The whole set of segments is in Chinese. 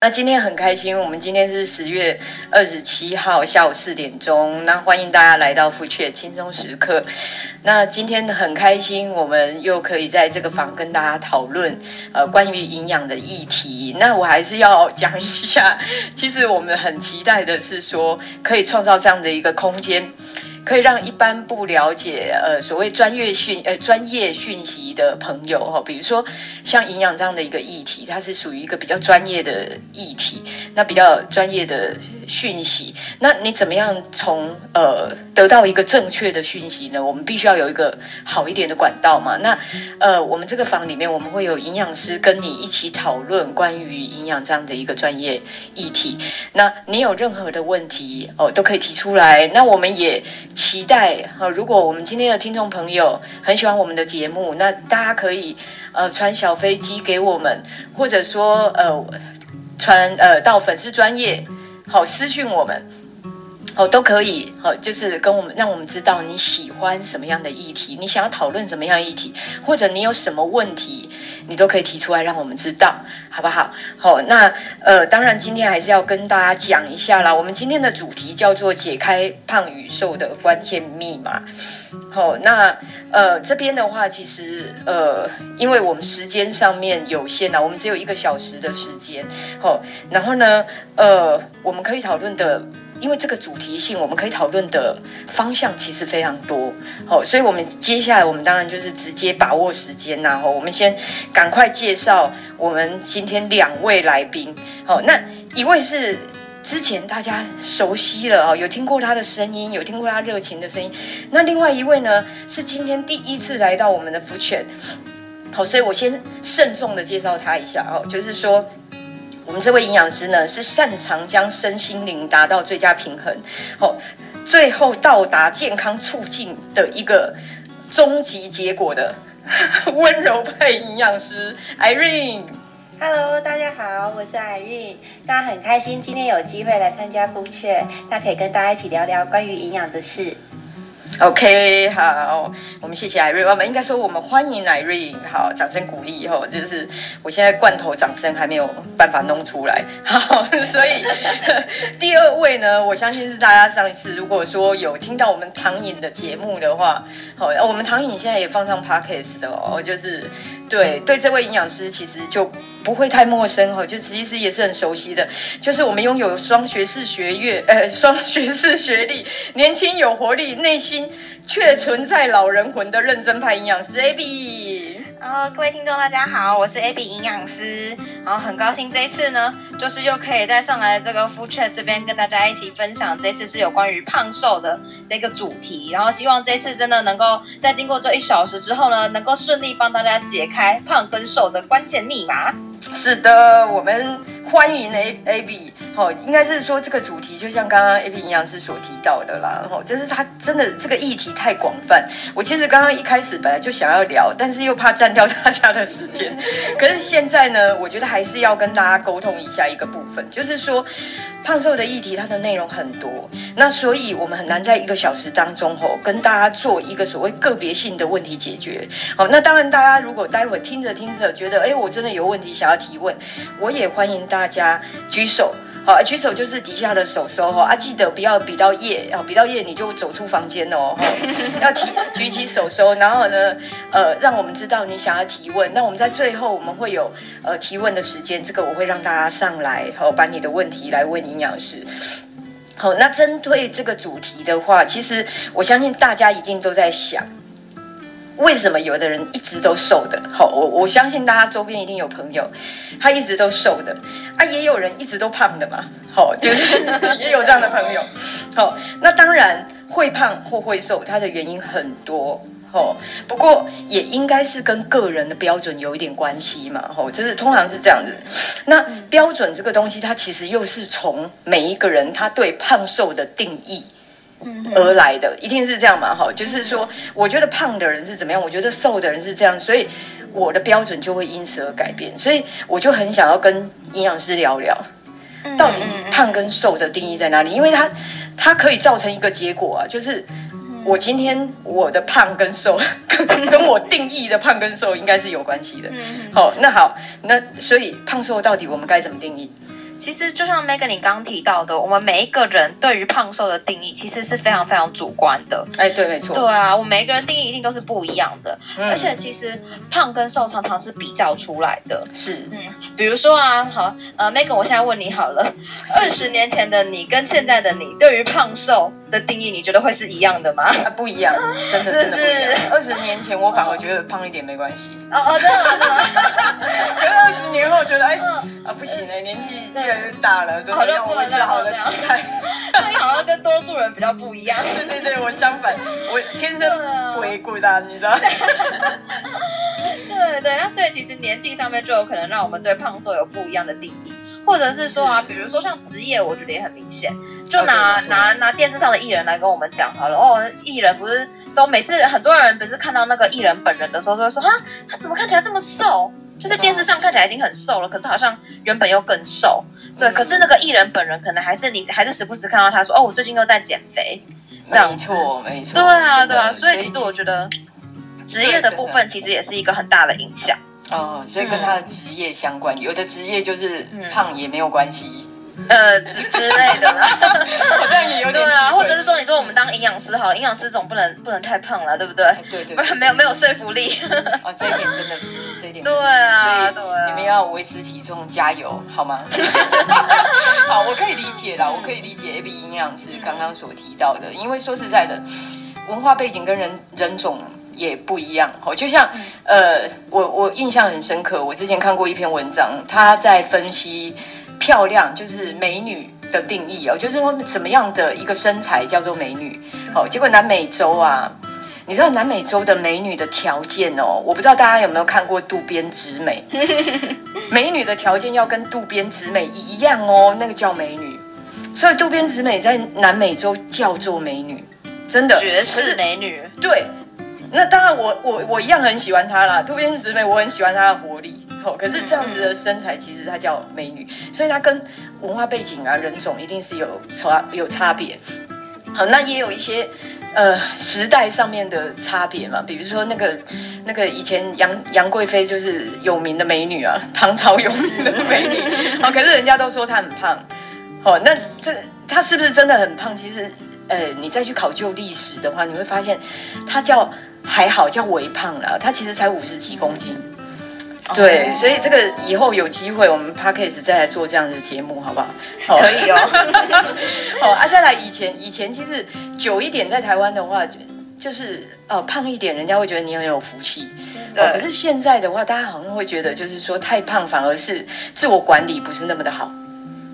那今天很开心，我们今天是十月二十七号下午四点钟，那欢迎大家来到 Food Chat 轻松时刻。那今天很开心，我们又可以在这个房跟大家讨论呃关于营养的议题。那我还是要讲一下，其实我们很期待的是说，可以创造这样的一个空间。可以让一般不了解呃所谓专业讯呃专业讯息的朋友哈，比如说像营养这样的一个议题，它是属于一个比较专业的议题，那比较专业的讯息，那你怎么样从呃得到一个正确的讯息呢？我们必须要有一个好一点的管道嘛。那呃我们这个房里面我们会有营养师跟你一起讨论关于营养这样的一个专业议题。那你有任何的问题哦都可以提出来。那我们也。期待哈，如果我们今天的听众朋友很喜欢我们的节目，那大家可以呃传小飞机给我们，或者说呃传呃到粉丝专业好私讯我们。哦，都可以，好，就是跟我们，让我们知道你喜欢什么样的议题，你想要讨论什么样议题，或者你有什么问题，你都可以提出来，让我们知道，好不好？好，那呃，当然今天还是要跟大家讲一下啦。我们今天的主题叫做解开胖与瘦的关键密码。好，那呃这边的话，其实呃，因为我们时间上面有限啊，我们只有一个小时的时间。好，然后呢，呃，我们可以讨论的。因为这个主题性，我们可以讨论的方向其实非常多，好，所以我们接下来我们当然就是直接把握时间呐，吼，我们先赶快介绍我们今天两位来宾，好，那一位是之前大家熟悉了哦，有听过他的声音，有听过他热情的声音，那另外一位呢是今天第一次来到我们的福泉好，所以我先慎重的介绍他一下。哦，就是说。我们这位营养师呢，是擅长将身心灵达到最佳平衡，好，最后到达健康促进的一个终极结果的 温柔派营养师 Irene。Hello，大家好，我是 Irene，大家很开心今天有机会来参加 Food 那可以跟大家一起聊聊关于营养的事。OK，好，我们谢谢艾瑞我们应该说我们欢迎艾瑞好，掌声鼓励以后，就是我现在罐头掌声还没有办法弄出来，好，所以 第二位呢，我相信是大家上一次如果说有听到我们唐颖的节目的话，好，我们唐颖现在也放上 Podcast 的哦，就是对对这位营养师其实就不会太陌生哈，就其实也是很熟悉的，就是我们拥有双学士学院，呃，双学士学历，年轻有活力，内心。却存在老人魂的认真派营养师 Abby，然后各位听众大家好，我是 Abby 营养师，然后很高兴这一次呢，就是又可以再上来这个 Food Chat 这边跟大家一起分享，这次是有关于胖瘦的这个主题，然后希望这次真的能够在经过这一小时之后呢，能够顺利帮大家解开胖跟瘦的关键密码。是的，我们欢迎 A A B，好，应该是说这个主题就像刚刚 A B 营养师所提到的啦，吼，就是他真的这个议题太广泛。我其实刚刚一开始本来就想要聊，但是又怕占掉大家的时间。可是现在呢，我觉得还是要跟大家沟通一下一个部分，就是说胖瘦的议题它的内容很多，那所以我们很难在一个小时当中吼跟大家做一个所谓个别性的问题解决。好，那当然大家如果待会听着听着觉得，哎，我真的有问题想要。提问，我也欢迎大家举手，好，举手就是底下的手收哈啊，记得不要比到夜，啊，比到夜你就走出房间哦，要提举起手收，然后呢，呃，让我们知道你想要提问，那我们在最后我们会有呃提问的时间，这个我会让大家上来，好，把你的问题来问营养师，好，那针对这个主题的话，其实我相信大家一定都在想。为什么有的人一直都瘦的？好，我我相信大家周边一定有朋友，他一直都瘦的啊，也有人一直都胖的嘛。好，就是 也有这样的朋友。好，那当然会胖或会瘦，它的原因很多。好，不过也应该是跟个人的标准有一点关系嘛。好，就是通常是这样子。那标准这个东西，它其实又是从每一个人他对胖瘦的定义。而来的一定是这样嘛？哈，就是说，我觉得胖的人是怎么样，我觉得瘦的人是这样，所以我的标准就会因此而改变。所以我就很想要跟营养师聊聊，到底胖跟瘦的定义在哪里？因为它它可以造成一个结果啊，就是我今天我的胖跟瘦 跟我定义的胖跟瘦应该是有关系的。好，那好，那所以胖瘦到底我们该怎么定义？其实就像 Megan 你刚刚提到的，我们每一个人对于胖瘦的定义其实是非常非常主观的。哎，对，没错。对啊，我们每一个人定义一定都是不一样的，嗯、而且其实胖跟瘦常常是比较出来的。是，嗯，比如说啊，好，呃，Megan，我现在问你好了，二十年前的你跟现在的你，对于胖瘦的定义，你觉得会是一样的吗？啊，不一样，真的真的不一样。二十年前我反而觉得胖一点没关系。哦哦，真的真的。可是二十年后觉得，哎，啊不行哎，年纪越来越大了，真的要维持好的体态。所以好像跟多数人比较不一样。对对对，我相反，我天生不会滚的，你知道。对对，那所以其实年纪上面就有可能让我们对胖瘦有不一样的定义。或者是说啊，比如说像职业，我觉得也很明显。就拿拿拿电视上的艺人来跟我们讲好了哦，艺人不是都每次很多人不是看到那个艺人本人的时候，都会说哈，他怎么看起来这么瘦？就是电视上看起来已经很瘦了，可是好像原本又更瘦。对，可是那个艺人本人可能还是你还是时不时看到他说哦，我最近又在减肥。没错，没错。对啊，对啊，所以其实我觉得职业的部分其实也是一个很大的影响。哦，所以跟他的职业相关，有的职业就是胖也没有关系，呃之类的啦。我这样也有点对啊，或者是说，你说我们当营养师好，营养师总不能不能太胖了，对不对？对对，不然没有没有说服力。哦，这一点真的是，这一点对啊，对啊，你们要维持体重，加油好吗？好，我可以理解啦，我可以理解 Abby 营养师刚刚所提到的，因为说实在的，文化背景跟人人种。也不一样，哦，就像，呃，我我印象很深刻，我之前看过一篇文章，他在分析漂亮就是美女的定义哦，就是说什么样的一个身材叫做美女，好，结果南美洲啊，你知道南美洲的美女的条件哦，我不知道大家有没有看过渡边直美，美女的条件要跟渡边直美一样哦，那个叫美女，所以渡边直美在南美洲叫做美女，真的。绝世美女，对。那当然我，我我我一样很喜欢她啦。渡边直美，我很喜欢她的活力。哦，可是这样子的身材，其实她叫美女，所以她跟文化背景啊、人种一定是有差有差别。好，那也有一些呃时代上面的差别嘛。比如说那个那个以前杨杨贵妃就是有名的美女啊，唐朝有名的美女。好，可是人家都说她很胖。好，那这她是不是真的很胖？其实，呃，你再去考究历史的话，你会发现她叫。还好叫微胖了，他其实才五十几公斤，对，所以这个以后有机会我们 Podcast 再来做这样的节目，好不好？好可以哦。好 啊，再来以前以前其实久一点在台湾的话，就就是哦胖一点，人家会觉得你很有福气。对。可是现在的话，大家好像会觉得就是说太胖反而是自我管理不是那么的好。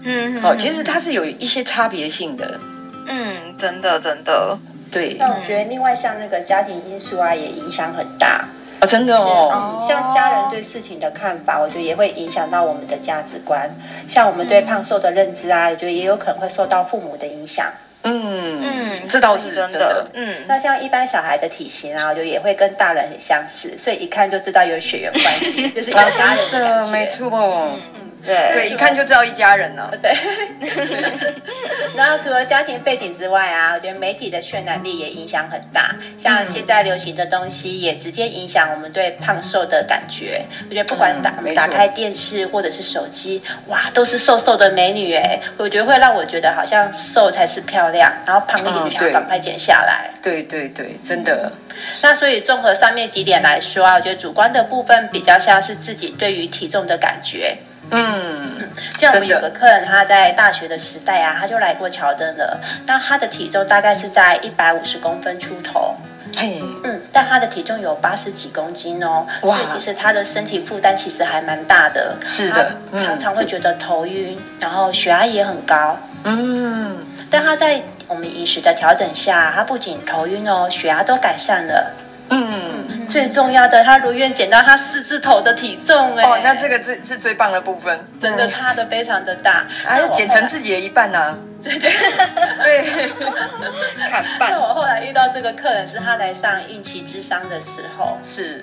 嗯。哦，其实它是有一些差别性的。嗯，真的真的。对，那我觉得另外像那个家庭因素啊，也影响很大啊，真的哦。像家人对事情的看法，我觉得也会影响到我们的价值观。像我们对胖瘦的认知啊，我觉得也有可能会受到父母的影响。嗯嗯，这倒是真的。嗯，那像一般小孩的体型啊，我觉得也会跟大人很相似，所以一看就知道有血缘关系，就是一家人的，没错。对对，一看就知道一家人了。对。然后除了家庭背景之外啊，我觉得媒体的渲染力也影响很大。像现在流行的东西，也直接影响我们对胖瘦的感觉。我觉得不管打打开电视或者是手机，哇，都是瘦瘦的美女哎，我觉得会让我觉得好像瘦才是漂亮，然后胖一点就想赶快减下来。对对对，真的。那所以综合上面几点来说啊，我觉得主观的部分比较像是自己对于体重的感觉。嗯，像我们有个客人，他在大学的时代啊，他就来过乔登了。那他的体重大概是在一百五十公分出头，嘿，嗯，但他的体重有八十几公斤哦，哇，所以其实他的身体负担其实还蛮大的。是的，常常会觉得头晕，然后血压也很高。嗯，但他在我们饮食的调整下，他不仅头晕哦，血压都改善了。嗯，最重要的，他如愿减到他四字头的体重哎！哦，那这个最是最棒的部分，真的差的非常的大，还是减成自己的一半呢、啊？对对 对，砍半。那我后来遇到这个客人，是他来上孕期智商的时候，是。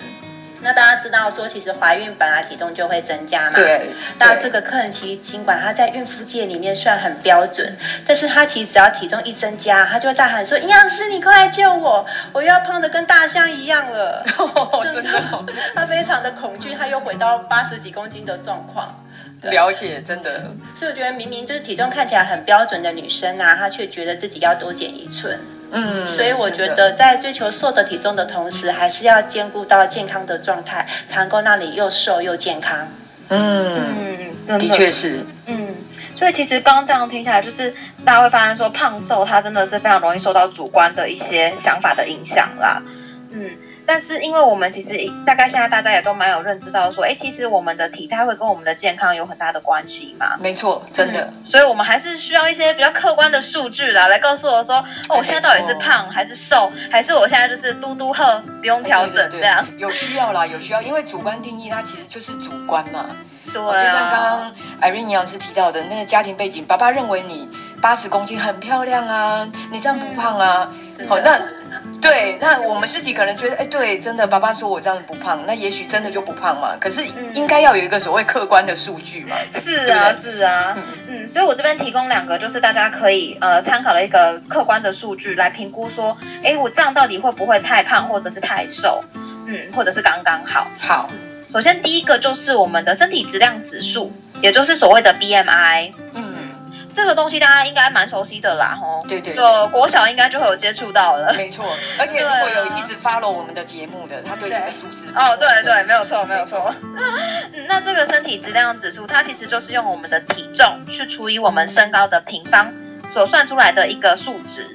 那大家知道说，其实怀孕本来体重就会增加嘛。对。那这个客人其实尽管他在孕妇界里面算很标准，但是他其实只要体重一增加，他就会大喊说：“营养师，你快来救我！我又要胖得跟大象一样了。”真的，他非常的恐惧，他又回到八十几公斤的状况。了解，真的。所以我觉得明明就是体重看起来很标准的女生啊，她却觉得自己要多减一寸。嗯，所以我觉得在追求瘦的体重的同时，还是要兼顾到健康的状态，才能够让你又瘦又健康。嗯嗯，的确是。嗯，所以其实刚刚这样听起来，就是大家会发现说，胖瘦它真的是非常容易受到主观的一些想法的影响啦。嗯。但是，因为我们其实大概现在大家也都蛮有认知到说，哎，其实我们的体态会跟我们的健康有很大的关系嘛。没错，真的。嗯，所以，我们还是需要一些比较客观的数据啦，来告诉我说，哦，我现在到底是胖还是瘦，还是我现在就是嘟嘟喝，不用调整这样。有需要啦，有需要，因为主观定义它其实就是主观嘛。对啊。就像刚刚 Irene 老师提到的那个家庭背景，爸爸认为你八十公斤很漂亮啊，你这样不胖啊。好，那。对，那我们自己可能觉得，哎，对，真的，爸爸说我这样子不胖，那也许真的就不胖嘛。可是应该要有一个所谓客观的数据嘛。是啊，是啊，嗯嗯，所以我这边提供两个，就是大家可以呃参考的一个客观的数据来评估说，哎，我这样到底会不会太胖，或者是太瘦，嗯，或者是刚刚好。好，首先第一个就是我们的身体质量指数，也就是所谓的 BMI。嗯。这个东西大家应该蛮熟悉的啦，吼。对对，就国小应该就会有接触到了。没错，而且如果有一直 follow 我们的节目的，他对这个数字哦，对对，没有错，没有错。嗯，那这个身体质量指数，它其实就是用我们的体重去除以我们身高的平方所算出来的一个数值。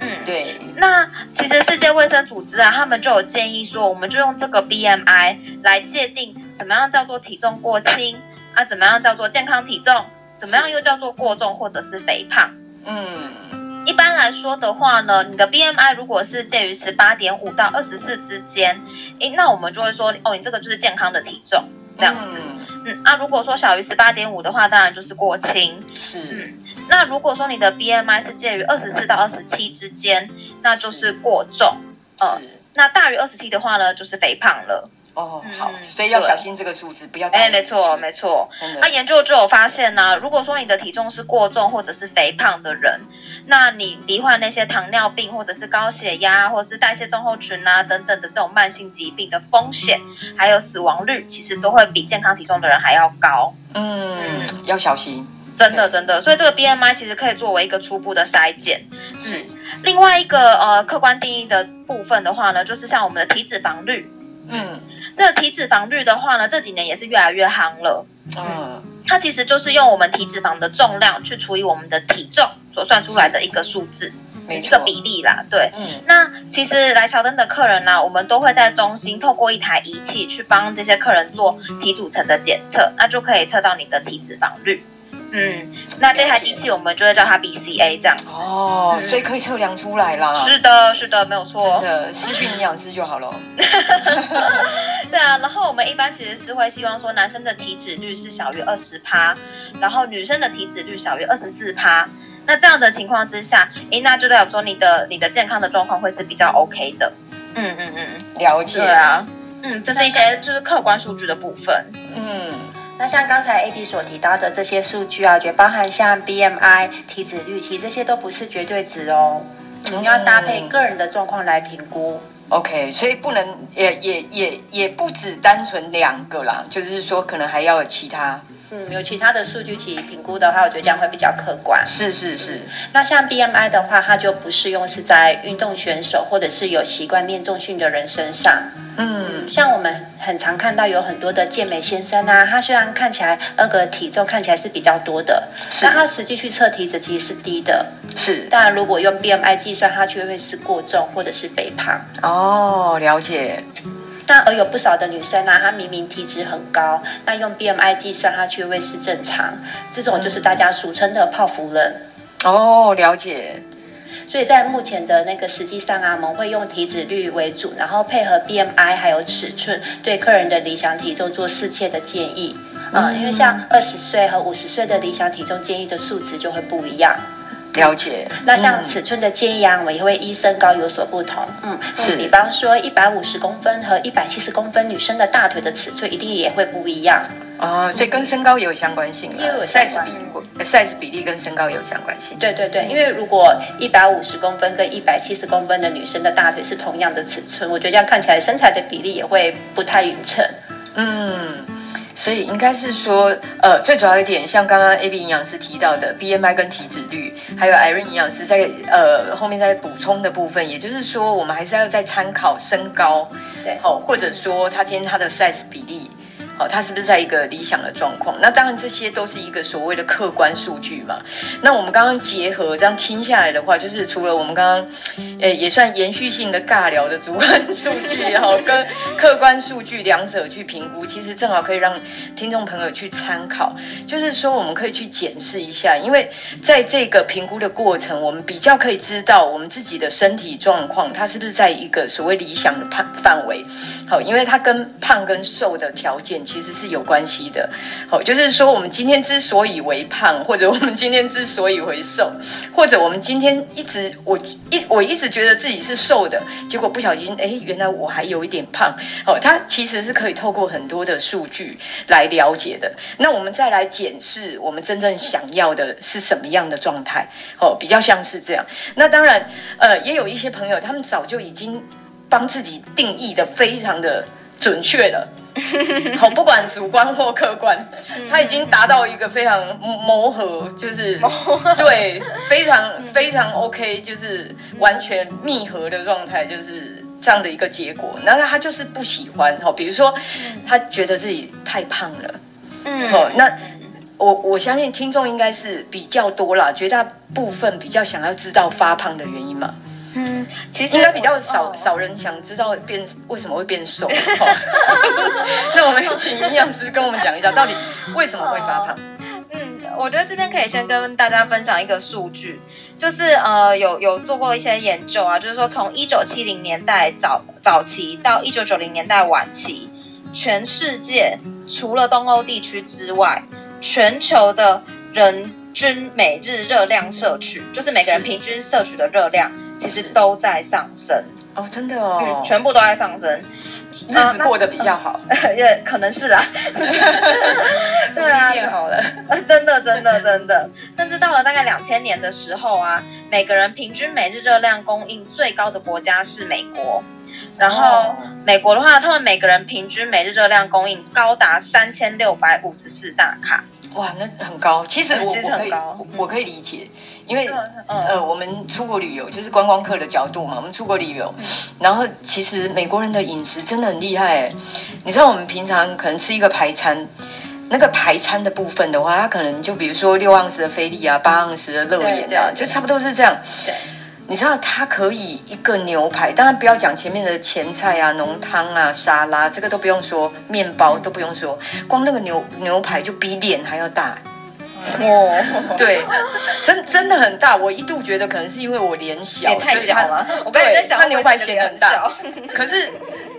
嗯，对。那其实世界卫生组织啊，他们就有建议说，我们就用这个 BMI 来界定什么样叫做体重过轻啊，怎么样叫做健康体重。怎么样又叫做过重或者是肥胖？嗯，一般来说的话呢，你的 BMI 如果是介于十八点五到二十四之间，诶，那我们就会说，哦，你这个就是健康的体重，这样子。嗯，嗯啊，如果说小于十八点五的话，当然就是过轻。是。嗯，那如果说你的 BMI 是介于二十四到二十七之间，那就是过重。是。呃，那大于二十七的话呢，就是肥胖了。哦，好，所以要小心这个数字，不要哎，没错，没错。那研究就有发现呢，如果说你的体重是过重或者是肥胖的人，那你罹患那些糖尿病或者是高血压或者是代谢症候群啊等等的这种慢性疾病的风险，还有死亡率，其实都会比健康体重的人还要高。嗯，要小心，真的真的。所以这个 BMI 其实可以作为一个初步的筛检。是。另外一个呃客观定义的部分的话呢，就是像我们的体脂肪率。嗯。这个体脂肪率的话呢，这几年也是越来越夯了。嗯，它其实就是用我们体脂肪的重量去除以我们的体重所算出来的一个数字，一个比例啦。对，嗯，那其实来乔登的客人呢、啊，我们都会在中心透过一台仪器去帮这些客人做体组成的检测，那就可以测到你的体脂肪率。嗯，那这台机器我们就会叫它 BCA 这样哦，嗯、所以可以测量出来啦。是的，是的，没有错。真的，私讯营养师就好了。对啊，然后我们一般其实是会希望说，男生的体脂率是小于二十趴，然后女生的体脂率小于二十四趴。那这样的情况之下，诶，那就代表说你的你的健康的状况会是比较 OK 的。嗯嗯嗯，了解。对啊，嗯，这是一些就是客观数据的部分。嗯。那像刚才 AB 所提到的这些数据啊，我觉得包含像 BMI、体脂率，其实这些都不是绝对值哦，你、嗯、要搭配个人的状况来评估。OK，所以不能也也也也不止单纯两个啦，就是说可能还要有其他。嗯，有其他的数据去评估的话，我觉得这样会比较客观。是是是。嗯、那像 BMI 的话，它就不适用是在运动选手或者是有习惯练重训的人身上。嗯，像我们很常看到有很多的健美先生啊，他虽然看起来那个体重看起来是比较多的，是但他实际去测体脂其实是低的。是。当然，如果用 BMI 计算，他却会是过重或者是肥胖。哦，了解。那而有不少的女生啊，她明明体脂很高，那用 BMI 计算，她却会是正常。这种就是大家俗称的泡芙人。哦，了解。所以在目前的那个实际上啊，我们会用体脂率为主，然后配合 BMI 还有尺寸，对客人的理想体重做适切的建议。嗯，嗯，因为像二十岁和五十岁的理想体重建议的数值就会不一样。了解，那像尺寸的建议啊，我们也会依身高有所不同。嗯，是，比方说一百五十公分和一百七十公分女生的大腿的尺寸一定也会不一样。哦，所以跟身高也有相关性了。因为 size 比例，size 比例跟身高有相关性。对对对，因为如果一百五十公分跟一百七十公分的女生的大腿是同样的尺寸，我觉得这样看起来身材的比例也会不太匀称。嗯。所以应该是说，呃，最主要一点，像刚刚 AB 营养师提到的 BMI 跟体脂率，还有 Irene 营养师在呃后面在补充的部分，也就是说，我们还是要再参考身高，对，好，或者说他今天他的 size 比例。好，他是不是在一个理想的状况？那当然，这些都是一个所谓的客观数据嘛。那我们刚刚结合这样听下来的话，就是除了我们刚刚，诶，也算延续性的尬聊的主观数据，然后跟客观数据两者去评估，其实正好可以让听众朋友去参考。就是说，我们可以去检视一下，因为在这个评估的过程，我们比较可以知道我们自己的身体状况，它是不是在一个所谓理想的范范围。好，因为它跟胖跟瘦的条件。其实是有关系的，好，就是说我们今天之所以为胖，或者我们今天之所以为瘦，或者我们今天一直我一我一直觉得自己是瘦的，结果不小心，哎，原来我还有一点胖，哦，它其实是可以透过很多的数据来了解的。那我们再来检视我们真正想要的是什么样的状态，哦，比较像是这样。那当然，呃，也有一些朋友，他们早就已经帮自己定义的非常的准确了。好，不管主观或客观，他已经达到一个非常磨合，就是对，非常非常 OK，就是完全密合的状态，就是这样的一个结果。然后他就是不喜欢，哈，比如说他觉得自己太胖了，嗯，好，那我我相信听众应该是比较多啦，绝大部分比较想要知道发胖的原因嘛。嗯，其实应该比较少、哦、少人想知道变为什么会变瘦。那我们请营养师跟我们讲一下，到底为什么会发胖？嗯，我觉得这边可以先跟大家分享一个数据，就是呃有有做过一些研究啊，就是说从一九七零年代早早期到一九九零年代晚期，全世界除了东欧地区之外，全球的人均每日热量摄取，就是每个人平均摄取的热量。其实都在上升。哦，真的哦，嗯，全部都在上升，日子过得比较好，也、呃呃、可能是啦，对啊，变好了，真的真的真的，甚至到了大概两千年的时候啊，每个人平均每日热量供应最高的国家是美国，然后美国的话，他们每个人平均每日热量供应高达三千六百五十四大卡。哇，那很高。其实我我可以我，我可以理解，因为呃，我们出国旅游就是观光客的角度嘛。我们出国旅游，然后其实美国人的饮食真的很厉害。你知道我们平常可能吃一个排餐，那个排餐的部分的话，它可能就比如说六盎司的菲力啊，八盎司的肉眼啊，就差不多是这样。对。你知道它可以一个牛排，当然不要讲前面的前菜啊、浓汤啊、沙拉，这个都不用说，面包都不用说，光那个牛牛排就比脸还要大。哦，对，真真的很大。我一度觉得可能是因为我脸小，脸太小了。我刚才在想，他牛排显很大，可是。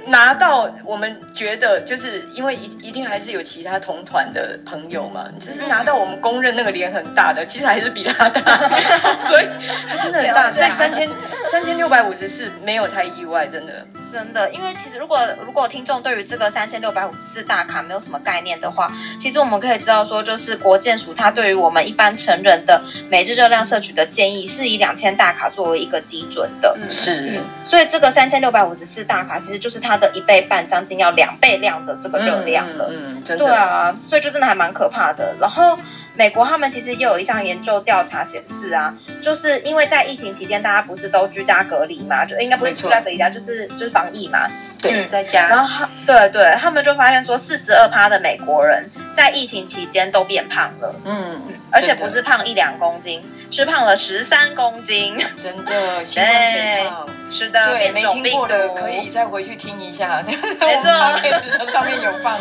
拿到我们觉得，就是因为一一定还是有其他同团的朋友嘛，只是拿到我们公认那个脸很大的，其实还是比他大，所以他真的很大，所以三千三千六百五十四没有太意外，真的。真的，因为其实如果如果听众对于这个三千六百五十四大卡没有什么概念的话，其实我们可以知道说，就是国健署它对于我们一般成人的每日热量摄取的建议是以两千大卡作为一个基准的。是。嗯，所以这个三千六百五十四大卡其实就是它的一倍半，将近要两倍量的这个热量了。嗯，嗯，真的。对啊，所以就真的还蛮可怕的。然后。美国他们其实也有一项研究调查显示啊，就是因为在疫情期间，大家不是都居家隔离嘛，就应该不是居家隔离啊，就是就是防疫嘛，对，在家。然后对对，他们就发现说，四十二趴的美国人在疫情期间都变胖了，嗯，而且不是胖一两公斤，是胖了十三公斤，真的，新冠肺炎，是的，对，没听过的可以再回去听一下，没错，上面有放。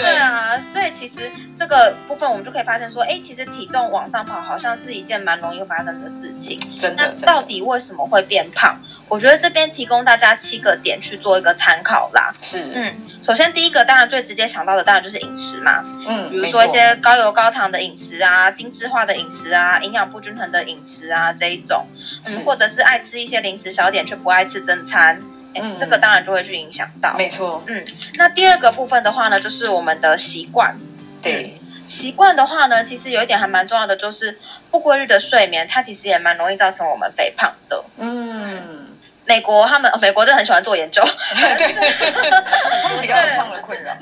对啊，所以其实这个部分我们就可以发现说，哎，其实体重往上跑好像是一件蛮容易发生的事情。真的。那到底为什么会变胖？我觉得这边提供大家七个点去做一个参考啦。是。嗯，首先第一个当然最直接想到的当然就是饮食嘛。嗯。比如说一些高油高糖的饮食啊，精致化的饮食啊，营养不均衡的饮食啊这一种。嗯。或者是爱吃一些零食小点却不爱吃正餐。嗯，这个当然就会去影响到，没错。嗯，那第二个部分的话呢，就是我们的习惯。对，习惯的话呢，其实有一点还蛮重要的，就是不规律的睡眠，它其实也蛮容易造成我们肥胖的。嗯，美国他们，哦、美国真的很喜欢做研究，对，他们比较有胖的困扰。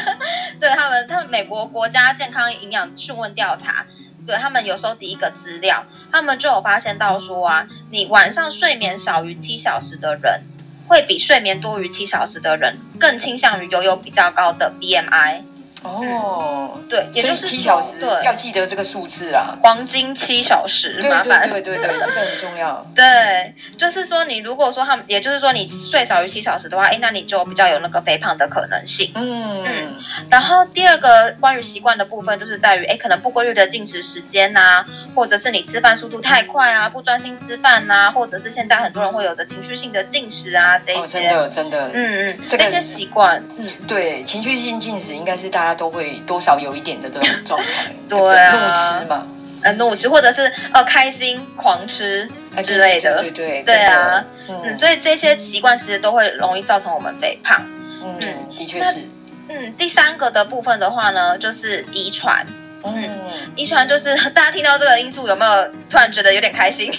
对他们，他们美国国家健康营养询问调查，对他们有收集一个资料，他们就有发现到说啊，你晚上睡眠少于七小时的人，会比睡眠多于七小时的人更倾向于拥有比较高的 BMI。哦，对，也就是七小时要记得这个数字啦，黄金七小时，麻烦，对对对对，这个很重要。对，就是说你如果说他们，也就是说你睡少于七小时的话，哎，那你就比较有那个肥胖的可能性。嗯嗯。然后第二个关于习惯的部分，就是在于，哎，可能不规律的进食时间呐，或者是你吃饭速度太快啊，不专心吃饭呐，或者是现在很多人会有的情绪性的进食啊，这些。哦真的真的。嗯嗯，这些习惯，嗯，对，情绪性进食应该是大家。都会多少有一点的这种状态，对啊，怒吃嘛，呃，怒吃或者是呃开心狂吃之类的，对对对啊，嗯，所以这些习惯其实都会容易造成我们肥胖，嗯，的确是，嗯，第三个的部分的话呢，就是遗传，嗯，遗传就是大家听到这个因素有没有突然觉得有点开心？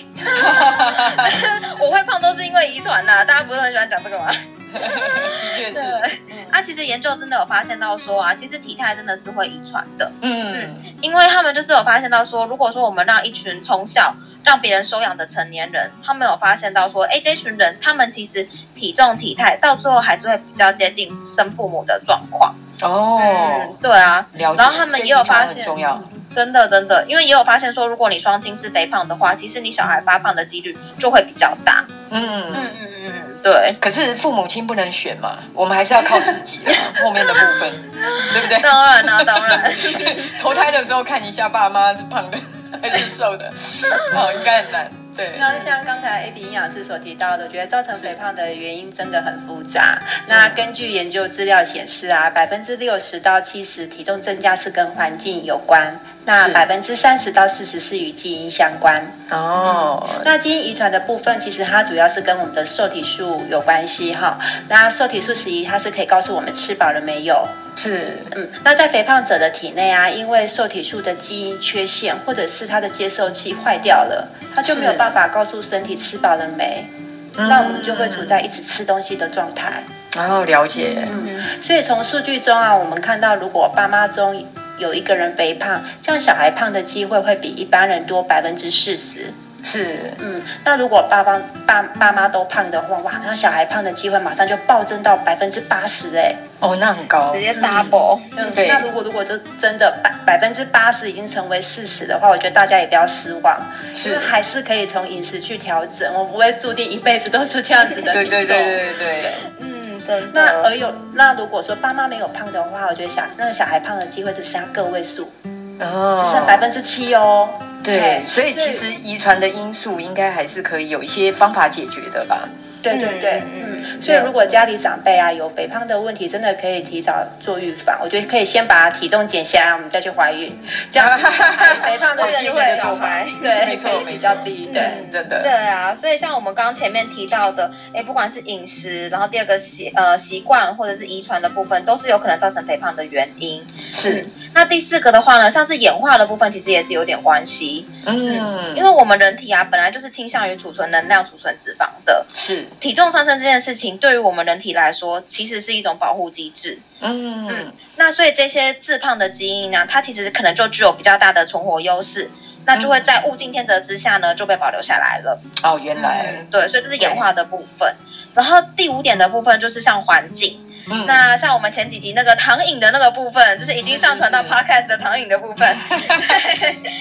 我会胖都是因为遗传呐，大家不是很喜欢讲这个吗？的确是。啊，其实研究真的有发现到说啊，其实体态真的是会遗传的。嗯嗯，因为他们就是有发现到说，如果说我们让一群从小让别人收养的成年人，他们有发现到说，哎，这群人他们其实体重体态到最后还是会比较接近生父母的状况。哦、嗯，对啊，了解。然后他们也有发现，很重要。真的真的，因为也有发现说，如果你双亲是肥胖的话，其实你小孩发胖的几率就会比较大。嗯嗯嗯嗯，对。可是父母亲不能选嘛，我们还是要靠自己的后面的部分，对不对？当然啦、啊，当然。投胎的时候看一下爸妈是胖的还是瘦的，哦，应该很难。对，那像刚才 AB 营养师所提到的，我觉得造成肥胖的原因真的很复杂。那根据研究资料显示啊，百分之六十到七十体重增加是跟环境有关，那百分之三十到四十是与基因相关。哦、嗯，那基因遗传的部分，其实它主要是跟我们的受体素有关系哈。那受体素十一，它是可以告诉我们吃饱了没有。是，嗯，那在肥胖者的体内啊，因为受体素的基因缺陷，或者是它的接受器坏掉了，它就没有办法告诉身体吃饱了没，那我们就会处在一直吃东西的状态。然后了解，嗯，所以从数据中啊，我们看到如果爸妈中有一个人肥胖，这样小孩胖的机会会比一般人多百分之四十。是，嗯，那如果爸爸爸爸妈都胖的话，哇，那小孩胖的机会马上就暴增到百分之八十哎，哦，那很高，直接 double，嗯，对。那如果如果就真的百百分之八十已经成为事实的话，我觉得大家也不要失望，是，还是可以从饮食去调整，我不会注定一辈子都是这样子的。对对对对对对，嗯，对。那而有那如果说爸妈没有胖的话，我觉得小那个小孩胖的机会只剩下个位数，哦，只剩百分之七哦。对，所以其实遗传的因素应该还是可以有一些方法解决的吧。对对对，嗯，所以如果家里长辈啊有肥胖的问题，真的可以提早做预防。我觉得可以先把体重减下来，我们再去怀孕，这样 肥胖的机会小孩对没错比较低。对，真的。对啊，所以像我们刚刚前面提到的，哎，不管是饮食，然后第二个习呃习惯或者是遗传的部分，都是有可能造成肥胖的原因。是。那第四个的话呢，像是演化的部分，其实也是有点关系。嗯，因为我们人体啊，本来就是倾向于储存能量、储存脂肪的。是。体重上升这件事情，对于我们人体来说，其实是一种保护机制。嗯嗯，那所以这些致胖的基因呢，它其实可能就具有比较大的存活优势，那就会在物竞天择之下呢，就被保留下来了。哦，原来。嗯，对，所以这是演化的部分。然后第五点的部分就是像环境。嗯、那像我们前几集那个唐颖的那个部分，就是已经上传到 podcast 的唐颖的部分，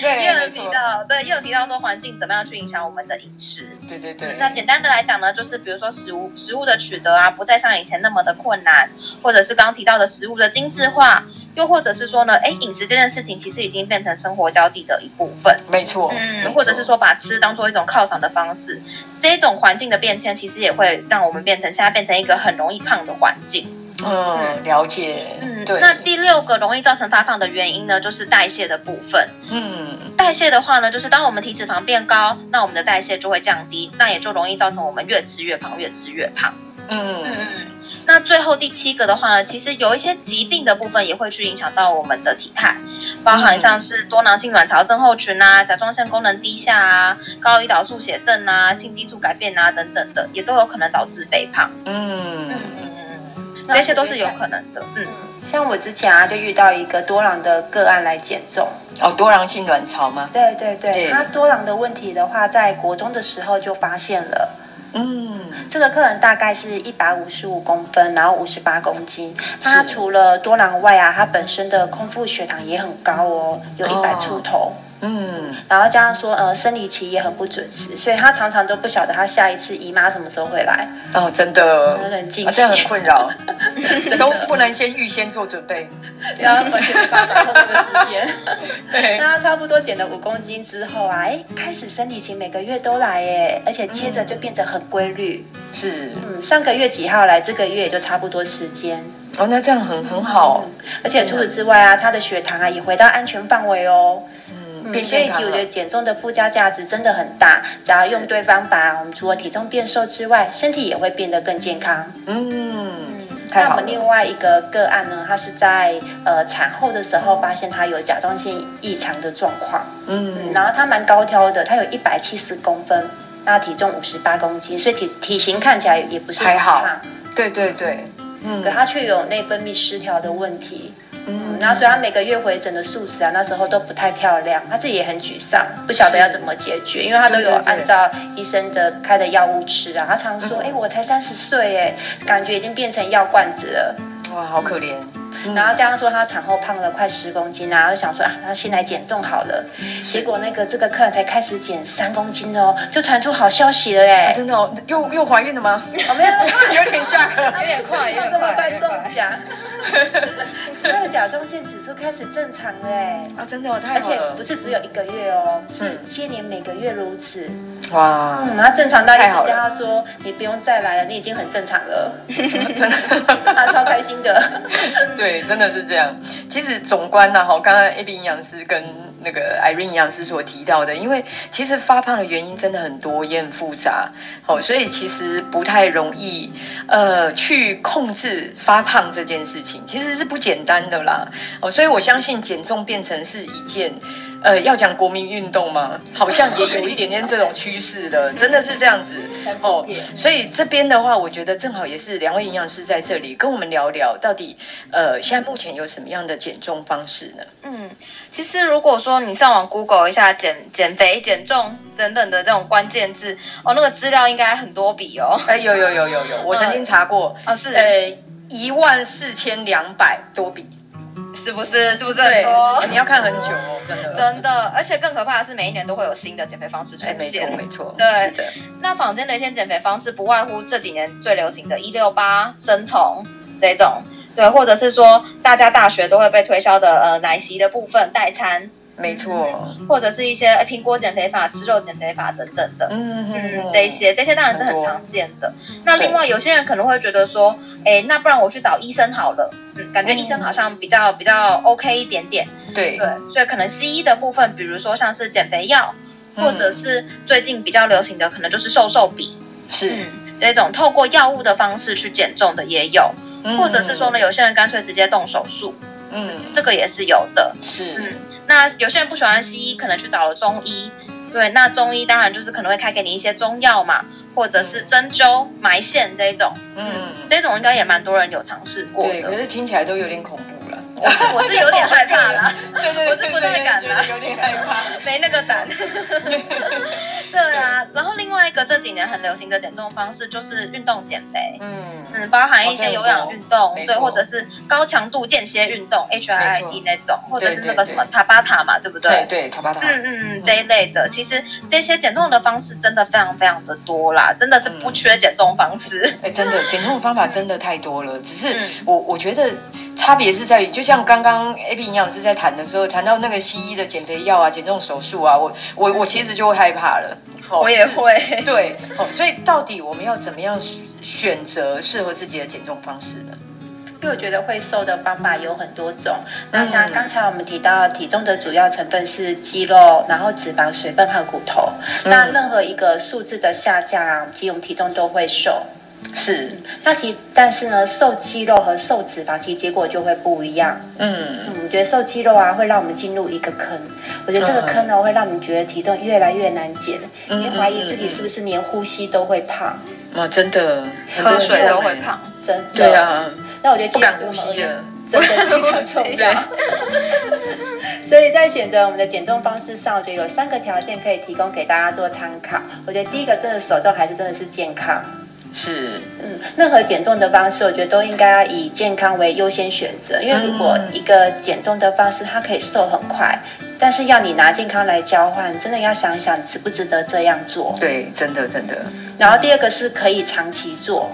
对，又有提到，对，又有提到说环境怎么样去影响我们的饮食，对对对。那简单的来讲呢，就是比如说食物食物的取得啊，不再像以前那么的困难，或者是刚刚提到的食物的精致化，又或者是说呢，哎，饮食这件事情其实已经变成生活交际的一部分，没错，嗯，或者是说把吃当做一种犒赏的方式，这种环境的变迁，其实也会让我们变成现在变成一个很容易胖的环境。嗯，了解。嗯，对。那第六个容易造成发胖的原因呢，就是代谢的部分。嗯，代谢的话呢，就是当我们体脂肪变高，那我们的代谢就会降低，那也就容易造成我们越吃越胖，越吃越胖。嗯嗯。那最后第七个的话呢，其实有一些疾病的部分也会去影响到我们的体态，包含像是多囊性卵巢症候群啊、甲状腺功能低下啊、高胰岛素血症啊、性激素改变啊等等的，也都有可能导致肥胖。嗯嗯嗯，这些都是有可能的。嗯，像我之前啊，就遇到一个多囊的个案来减重。哦，多囊性卵巢吗？对对对，他多囊的问题的话，在国中的时候就发现了。嗯，这个客人大概是一百五十五公分，然后五十八公斤。他除了多囊外啊，他本身的空腹血糖也很高哦，有一百出头。哦嗯，然后加上说，呃，生理期也很不准时，所以她常常都不晓得她下一次姨妈什么时候会来。哦，真的，真的很惊、啊，这样很困扰，都不能先预先做准备，然后完全无法掌控这个时间。对，那他差不多减了五公斤之后啊，哎，开始生理期每个月都来，哎，而且接着就变得很规律。是，嗯，上个月几号来，这个月也就差不多时间。哦，那这样很很好、嗯，而且除此之外啊，他的血糖啊也回到安全范围哦。嗯，所以其实我觉得减重的附加价值真的很大，只要用对方法，我们除了体重变瘦之外，身体也会变得更健康。嗯，那我们另外一个个案呢，他是在呃产后的时候发现他有甲状腺异常的状况。嗯，然后他蛮高挑的，他有一百七十公分，那体重五十八公斤，所以体体型看起来也不是很好。对对对，嗯，可他却有内分泌失调的问题。嗯，然后所以他每个月回诊的数值啊，那时候都不太漂亮，他自己也很沮丧，不晓得要怎么解决，因为他都有按照医生的开的药物吃啊，他常说，哎、嗯，我才三十岁，哎，感觉已经变成药罐子了，哇，好可怜。然后加上说她产后胖了快十公斤，然后就想说啊，那先来减重好了。结果那个这个客人才开始减三公斤哦，就传出好消息了哎、啊，真的哦，又又怀孕了吗？哦没有，有点吓。客，有点快，有点这么快中奖。他 的甲状腺指数开始正常了哎，啊真的哦，太好了，而且不是只有一个月哦，是接连每个月如此。哇，嗯，他正常到医生叫他说你不用再来了，你已经很正常了，真的，他超开心的。对，真的是这样。其实总观呢，哈，刚刚 AB 营养师跟那个 Irene 营养师所提到的，因为其实发胖的原因真的很多，也很复杂，好，所以其实不太容易，呃，去控制发胖这件事情，其实是不简单的啦，哦，所以我相信减重变成是一件。呃，要讲国民运动吗？好像也有一点点这种趋势的，真的是这样子哦。所以这边的话，我觉得正好也是两位营养师在这里跟我们聊聊，到底呃现在目前有什么样的减重方式呢？嗯，其实如果说你上网 Google 一下减减肥、减重等等的这种关键字哦，那个资料应该很多笔哦。哎，有有有有有，我曾经查过啊、哦，是呃一万四千两百多笔。是不是？是不是很多？你要看很久哦，真的。真的，而且更可怕的是，每一年都会有新的减肥方式出现。没错，没错。对，是的。那坊间的一些减肥方式，不外乎这几年最流行的一六八、生酮这种，对，或者是说大家大学都会被推销的呃奶昔的部分代餐。没错，或者是一些苹果减肥法、吃肉减肥法等等的，嗯嗯，这些这些当然是很常见的。那另外有些人可能会觉得说，哎，那不然我去找医生好了，嗯，感觉医生好像比较比较 OK 一点点。对。对，所以可能西医的部分，比如说像是减肥药，或者是最近比较流行的，可能就是瘦瘦笔，是。这种透过药物的方式去减重的也有，或者是说呢，有些人干脆直接动手术，嗯，这个也是有的，是。那有些人不喜欢西医，可能去找了中医。对，那中医当然就是可能会开给你一些中药嘛，或者是针灸、埋线这种。嗯，这种应该也蛮多人有尝试过的。对，可是听起来都有点恐怖了。我是有点害怕啦，对对，我是不太敢啦，有点害怕，没那个胆。对啊，然后另外一个这几年很流行的减重方式就是运动减肥。嗯嗯，包含一些有氧运动，对，或者是高强度间歇运动 HIIT 那种，或者是那个什么塔巴塔嘛，对不对？对对，塔巴塔。嗯嗯这一类的，其实这些减重的方式真的非常非常的多啦，真的是不缺减重方式。哎，真的减重方法真的太多了，只是我我觉得差别是在于，就像刚刚 AB 营养师在谈的时候，谈到那个西医的减肥药啊、减重手术啊，我我我其实就会害怕了。我也会。对，哦，所以到底我们要怎么样选择适合自己的减重方式呢？因为我觉得会瘦的方法有很多种。那像刚才我们提到，体重的主要成分是肌肉，然后脂肪、水分和骨头。那任何一个数字的下降啊，其实我们体重都会瘦。是，那其实但是呢，瘦肌肉和瘦脂肪其实结果就会不一样。嗯嗯，我觉得瘦肌肉啊，会让我们进入一个坑。我觉得这个坑呢，嗯、会让我们觉得体重越来越难减，你会怀疑自己是不是连呼吸都会胖。啊，真的，喝水都会胖，真的。对啊，那我觉得不敢呼吸了，真的 非常重要。所以在选择我们的减重方式上，我觉得有三个条件可以提供给大家做参考。我觉得第一个真的首重还是真的是健康。是，嗯，任何减重的方式，我觉得都应该要以健康为优先选择。因为如果一个减重的方式，它可以瘦很快，但是要你拿健康来交换，真的要想一想值不值得这样做。对，真的真的。然后第二个是可以长期做。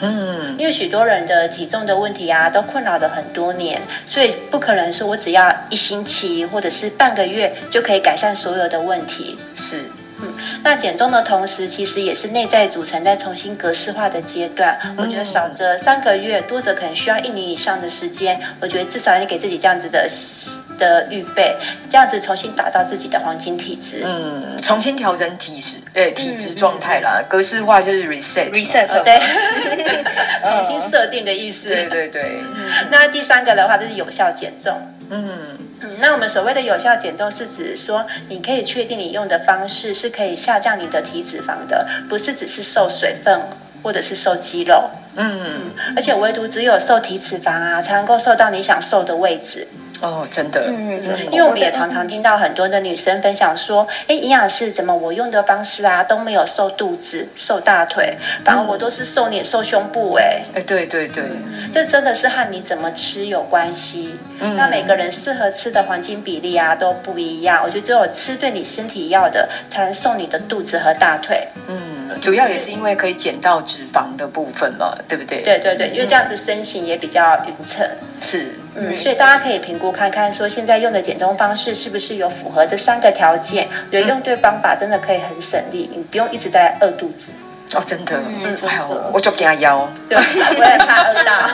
嗯，因为许多人的体重的问题啊，都困扰了很多年，所以不可能说我只要一星期或者是半个月就可以改善所有的问题。是，嗯，那减重的同时，其实也是内在组成在重新格式化的阶段。我觉得少则三个月，多则可能需要一年以上的时间。我觉得至少要给自己这样子的。的预备，这样子重新打造自己的黄金体质，嗯，重新调整体质，对体质状态啦，嗯、格式化就是 reset，reset，、哦、对，重新设定的意思，对对对。嗯、那第三个的话就是有效减重，嗯。嗯，那我们所谓的有效减重是指说，你可以确定你用的方式是可以下降你的体脂肪的，不是只是瘦水分或者是瘦肌肉，嗯，而且唯独只有瘦体脂肪啊，才能够瘦到你想瘦的位置。哦，真的，嗯，因为我们也常常听到很多的女生分享说，哎，营养师怎么我用的方式啊都没有瘦肚子、瘦大腿，反而我都是瘦脸、瘦胸部，哎，哎，对对对，这真的是和你怎么吃有关系。嗯，那每个人适合吃的黄金比例啊都不一样，我觉得只有吃对你身体要的，才能瘦你的肚子和大腿。嗯，主要也是因为可以减到脂肪的部分嘛，对不对？对对对，因为这样子身形也比较匀称。是，嗯，所以大家可以评估。看看说现在用的减重方式是不是有符合这三个条件？我觉得用对方法真的可以很省力，你不用一直在饿肚子。哦，真的，嗯，还有我就给他腰，对，我也怕饿到，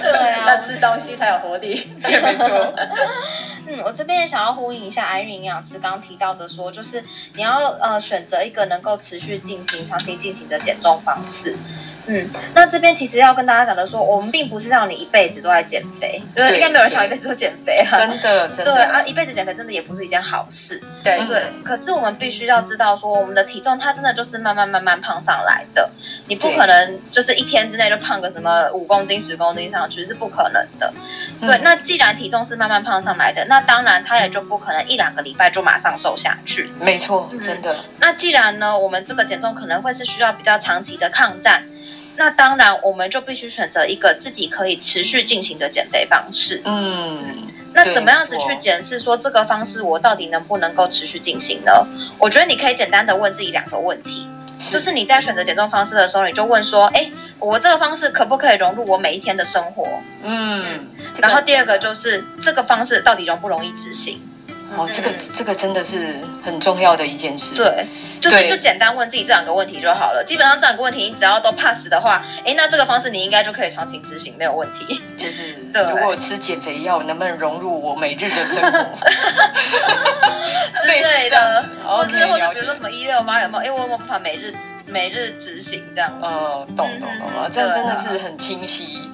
对啊，要吃东西才有活力，没错。嗯，我这边也想要呼应一下 Irene 营养师刚刚提到的说，就是你要呃选择一个能够持续进行、长期进行的减重方式。嗯，那这边其实要跟大家讲的说，我们并不是让你一辈子都在减肥，就是应该没有人想一辈子都减肥哈。真的，真的。对啊，一辈子减肥真的也不是一件好事。对对。可是我们必须要知道说，我们的体重它真的就是慢慢慢慢胖上来的，你不可能就是一天之内就胖个什么五公斤、十公斤上去是不可能的。对，那既然体重是慢慢胖上来的，那当然它也就不可能一两个礼拜就马上瘦下去。没错，真的。那既然呢，我们这个减重可能会是需要比较长期的抗战。那当然，我们就必须选择一个自己可以持续进行的减肥方式。嗯，那怎么样子去检视说这个方式我到底能不能够持续进行呢？我觉得你可以简单的问自己两个问题，是就是你在选择减重方式的时候，你就问说：哎，我这个方式可不可以融入我每一天的生活？嗯，然后第二个就是这个方式到底容不容易执行？哦，这个这个真的是很重要的一件事。对，就是就简单问自己这两个问题就好了。基本上这两个问题你只要都 pass 的话，哎，那这个方式你应该就可以长期执行，没有问题。就是 如果吃减肥药能不能融入我每日的生活 之类的，或者或者比如说什么一六八有没有？因为我没办法每日每日执行这样。哦，懂懂懂了，这样真的是很清晰。